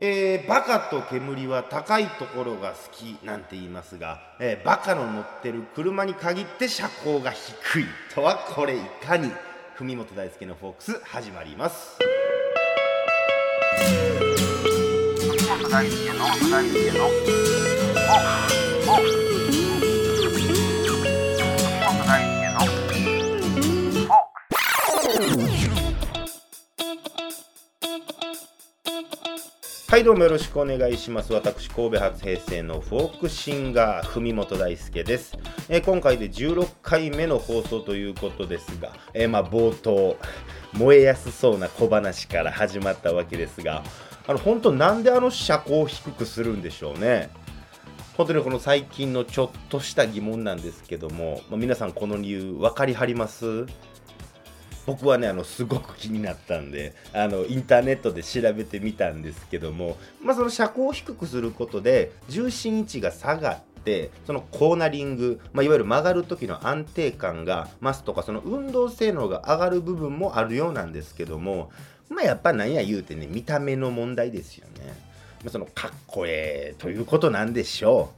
えー、バカと煙は高いところが好きなんて言いますが、えー、バカの乗ってる車に限って車高が低いとはこれいかに？文元大輔のフォークス始まります。文元大輔の大輔のはいどうもよろしくお願いします。私神戸発平成のフォークシンガー文本大輔です、えー、今回で16回目の放送ということですが、えー、まあ冒頭燃えやすそうな小話から始まったわけですがあの本当なんであの車高を低くするんでしょうね。本当にこの最近のちょっとした疑問なんですけども、まあ、皆さんこの理由分かりはります？僕はねあのすごく気になったんであのインターネットで調べてみたんですけども、まあ、その車高を低くすることで重心位置が下がってそのコーナリング、まあ、いわゆる曲がる時の安定感が増すとかその運動性能が上がる部分もあるようなんですけども、まあ、やっぱなんや言うてね見た目の問題ですよね。まあ、そのかっこええということなんでしょ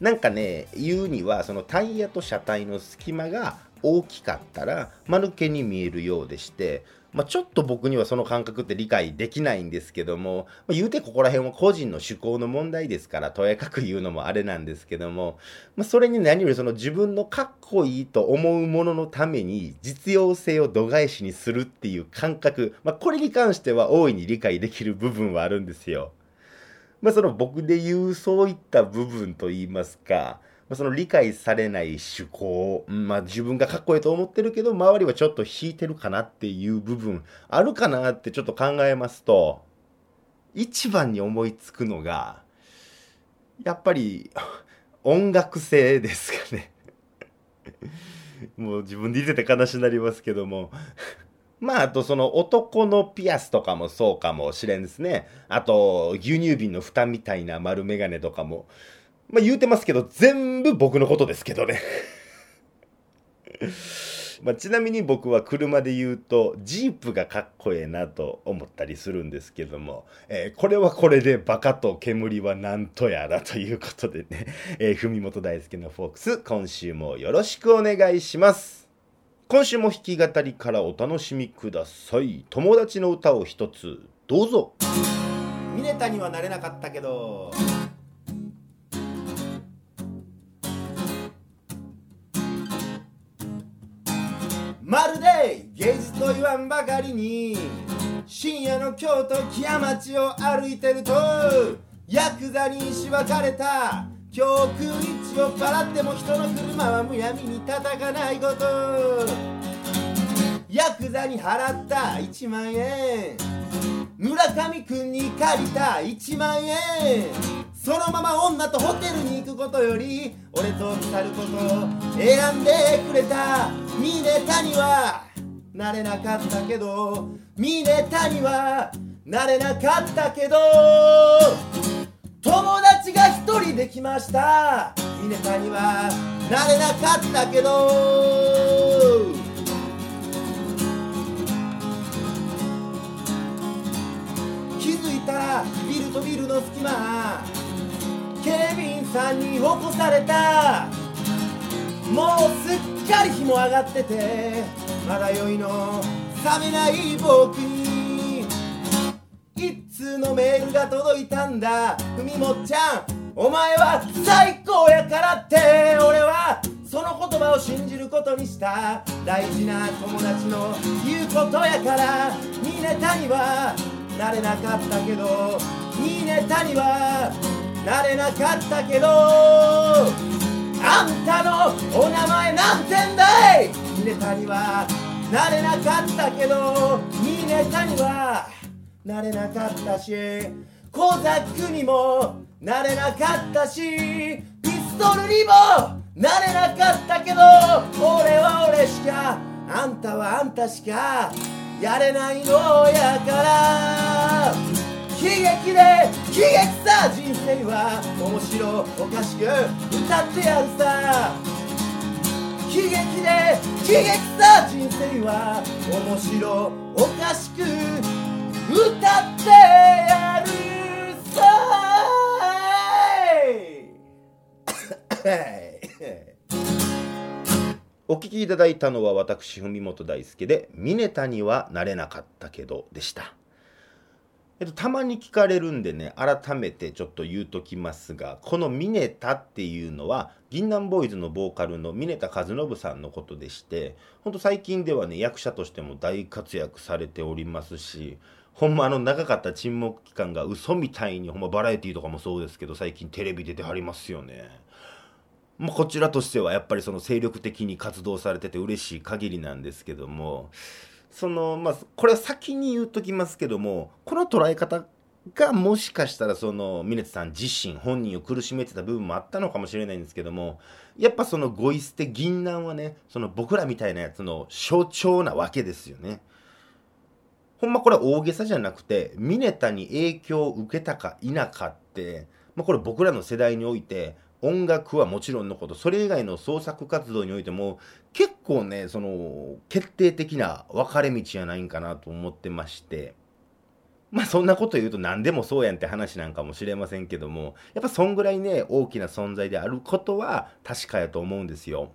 う。なんかね言うにはそのタイヤと車体の隙間が大きかったら間抜けに見えるようでして、まあ、ちょっと僕にはその感覚って理解できないんですけども、まあ、言うてここら辺は個人の趣向の問題ですからとやかく言うのもあれなんですけども、まあ、それに何よりその自分のかっこいいと思うもののために実用性を度外視にするっていう感覚、ま、これに関しては大いに理解できる部分はあるんですよ。まあ、その僕で言うそういった部分といいますか、その理解されない趣向、まあ、自分がかっこいいと思ってるけど周りはちょっと引いてるかなっていう部分あるかなってちょっと考えますと一番に思いつくのがやっぱり音楽性ですかねもう自分で言ってて悲しになりますけどもまあ、あとその男のピアスとかもそうかもしれんですね。あと、牛乳瓶の蓋みたいな丸眼鏡とかも。まあ言うてますけど、全部僕のことですけどね。まあ、ちなみに僕は車で言うとジープがかっこええなと思ったりするんですけども、えー、これはこれでバカと煙はなんとやらということでね、えー、文本大輔のフォークス今週もよろしくお願いします。今週も弾き語りからお楽しみください。友達の歌を一つどうぞ。ミネタにはなれなかったけど。まるで芸術と言わんばかりに深夜の京都木屋町を歩いてるとヤクザにしばかれた教訓一を払っても人の車はむやみに叩かないこと。ヤクザに払った1万円。村上くんに借りた1万円。そのまま女とホテルに行くことより俺と去ることを選んでくれた。ミネタにはなれなかったけどミネタにはなれなかったけど友達が一人できました。ミネタにはなれなかったけど。気づいたらビルとビルの隙間警備員さんに起こされた。もうすっかり日も上がっててまだ酔いの冷めない僕に。一通のメールが届いたんだ。ふみもっちゃんお前は最高やからって。俺はその言葉を信じることにした。大事な友達の言うことやから。ニネタにはなれなかったけどニネタにはなれなかったけどあんたのお名前なんてんだい。ネタにはなれなかったけどいネタにはなれなかったしコザックにもなれなかったしピストルにもなれなかったけど俺は俺しかあんたはあんたしかやれないのやから。悲劇で悲劇さ人生は面白おかしく歌ってやるさ悲劇で悲劇さ人生は面白おかしく歌ってやるさお聞きいただいたのは私文元大輔で「ミネタにはなれなかったけど」でした。えっと、たまに聞かれるんでね改めてちょっと言うときますがこのミネタっていうのは銀杏ボーイズのボーカルのミネタ和信さんのことでしてほんと最近ではね役者としても大活躍されておりますしほんまあの長かった沈黙期間が嘘みたいにほんまバラエティーとかもそうですけど最近テレビ出てはりますよね。まあ、こちらとしてはやっぱりその精力的に活動されてて嬉しい限りなんですけどもそのまあこれは先に言うときますけどもこの捉え方がもしかしたらその峰津さん自身本人を苦しめてた部分もあったのかもしれないんですけどもやっぱそのゴイ捨て銀杏はねその僕らみたいなやつの象徴なわけですよね。ほんまこれは大げさじゃなくてミネタに影響を受けたか否かって、まあ、これ僕らの世代において音楽はもちろんのことそれ以外の創作活動においても結構ねその決定的な分かれ道じゃないんかなと思ってましてまあそんなこと言うと何でもそうやんって話なんかもしれませんけどもやっぱそんぐらいね大きな存在であることは確かやと思うんですよ。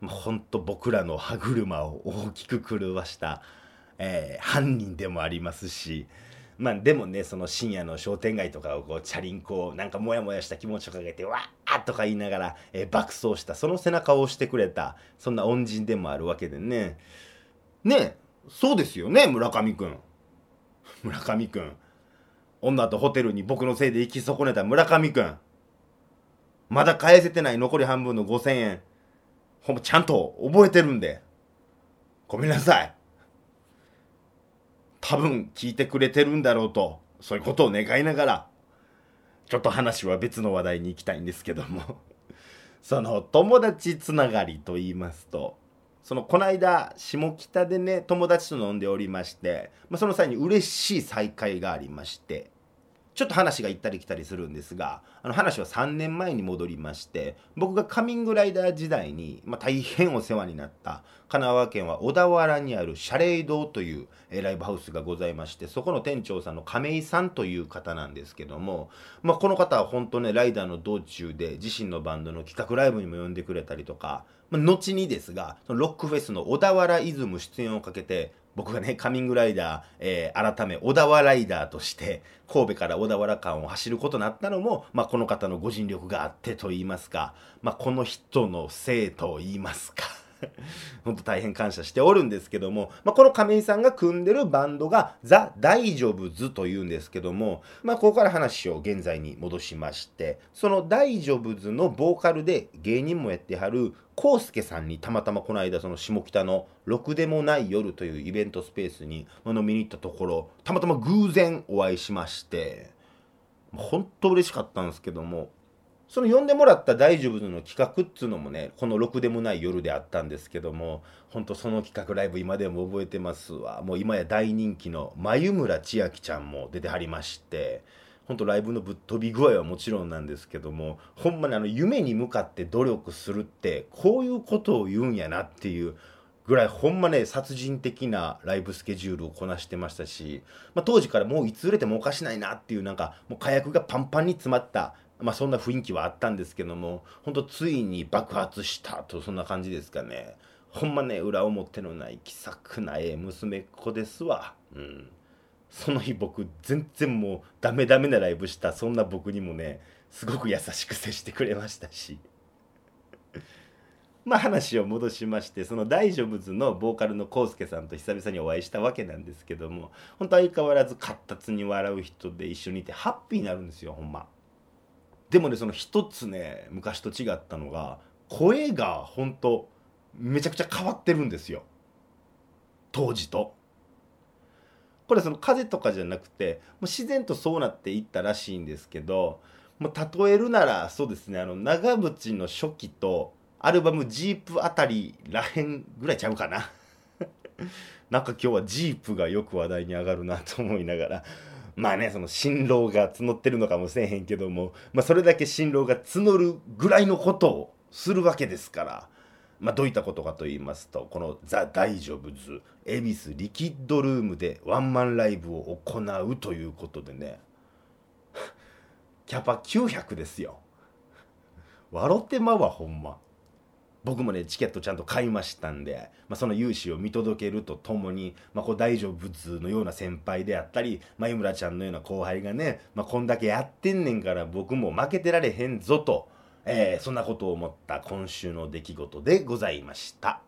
まあ、ほんと僕らの歯車を大きく狂わしたえー、犯人でもありますしまあでもねその深夜の商店街とかをこうチャリンコをなんかモヤモヤした気持ちをかけてわーとか言いながら、えー、爆走したその背中を押してくれたそんな恩人でもあるわけでね。ねそうですよね村上くん。村上くん。女とホテルに僕のせいで行き損ねた村上くん。まだ返せてない残り半分の5000円。ほんまちゃんと覚えてるんで。ごめんなさい。多分聞いてくれてるんだろうとそういうことを願いながらちょっと話は別の話題に行きたいんですけども。その友達つながりと言いますとそのこの間下北でね友達と飲んでおりまして、まあ、その際に嬉しい再会がありまして。ちょっと話が行ったり来たりするんですがあの話は3年前に戻りまして僕がカミングライダー時代に、まあ、大変お世話になった神奈川県は小田原にあるシャレイ堂という、えライブハウスがございましてそこの店長さんの亀井さんという方なんですけども、まあ、この方は本当ねライダーの道中で自身のバンドの企画ライブにも呼んでくれたりとか、まあ、後にですがロックフェスの小田原イズム出演をかけて僕がね、カミングライダー、えー、改め、小田原ライダーとして、神戸から小田原間を走ることになったのも、まあ、この方のご尽力があってと言いますか、まあ、この人のせいと言いますか。本当大変感謝しておるんですけども、まあ、この亀井さんが組んでるバンドがザ・大丈夫ズというんですけども、まあ、ここから話を現在に戻しましてその大丈夫ズのボーカルで芸人もやってはる康介さんにたまたまこの間その下北の「ろくでもない夜」というイベントスペースに飲みに行ったところたまたま偶然お会いしまして本当嬉しかったんですけどもその呼んでもらった大丈夫の企画っつうのもねこのろくでもない夜であったんですけども本当その企画ライブ今でも覚えてますわ。もう今や大人気の眉村千秋ちゃんも出てはりまして本当ライブのぶっ飛び具合はもちろんなんですけどもほんまにあの夢に向かって努力するってこういうことを言うんやなっていうぐらいほんまね殺人的なライブスケジュールをこなしてましたし、まあ、当時からもういつ売れてもおかしないなっていうなんかもう火薬がパンパンに詰まったまあそんな雰囲気はあったんですけども、ほんとついに爆発したと、そんな感じですかね。ほんまね、裏表のない気さくなええ娘っ子ですわ。うん。その日僕、全然もうダメダメなライブした、そんな僕にもね、すごく優しく接してくれましたし。まあ話を戻しましてその大丈夫ズのボーカルのコウスケさんと久々にお会いしたわけなんですけども本当相変わらず活発に笑う人で一緒にいてハッピーになるんですよほんま。でもねその一つね昔と違ったのが声が本当めちゃくちゃ変わってるんですよ当時と。これその風とかじゃなくてもう自然とそうなっていったらしいんですけどもう例えるならそうですねあの長渕の初期とアルバム「ジープ」あたりらへんぐらいちゃうかな なんか今日はジープがよく話題に上がるなと思いながらまあねその辛労が募ってるのかもしれへんけども、まあ、それだけ辛労が募るぐらいのことをするわけですから。まあ、どういったことかと言いますとこの「ザ・大丈夫ズ」恵比寿リキッドルームでワンマンライブを行うということでねキャパ900ですよ笑ってまうわほんま僕もねチケットちゃんと買いましたんで、まあ、その勇姿を見届けるとともに、まあ、こう大丈夫のような先輩であったり、まあ、井村ちゃんのような後輩がね、まあ、こんだけやってんねんから僕も負けてられへんぞと、えー、そんなことを思った今週の出来事でございました。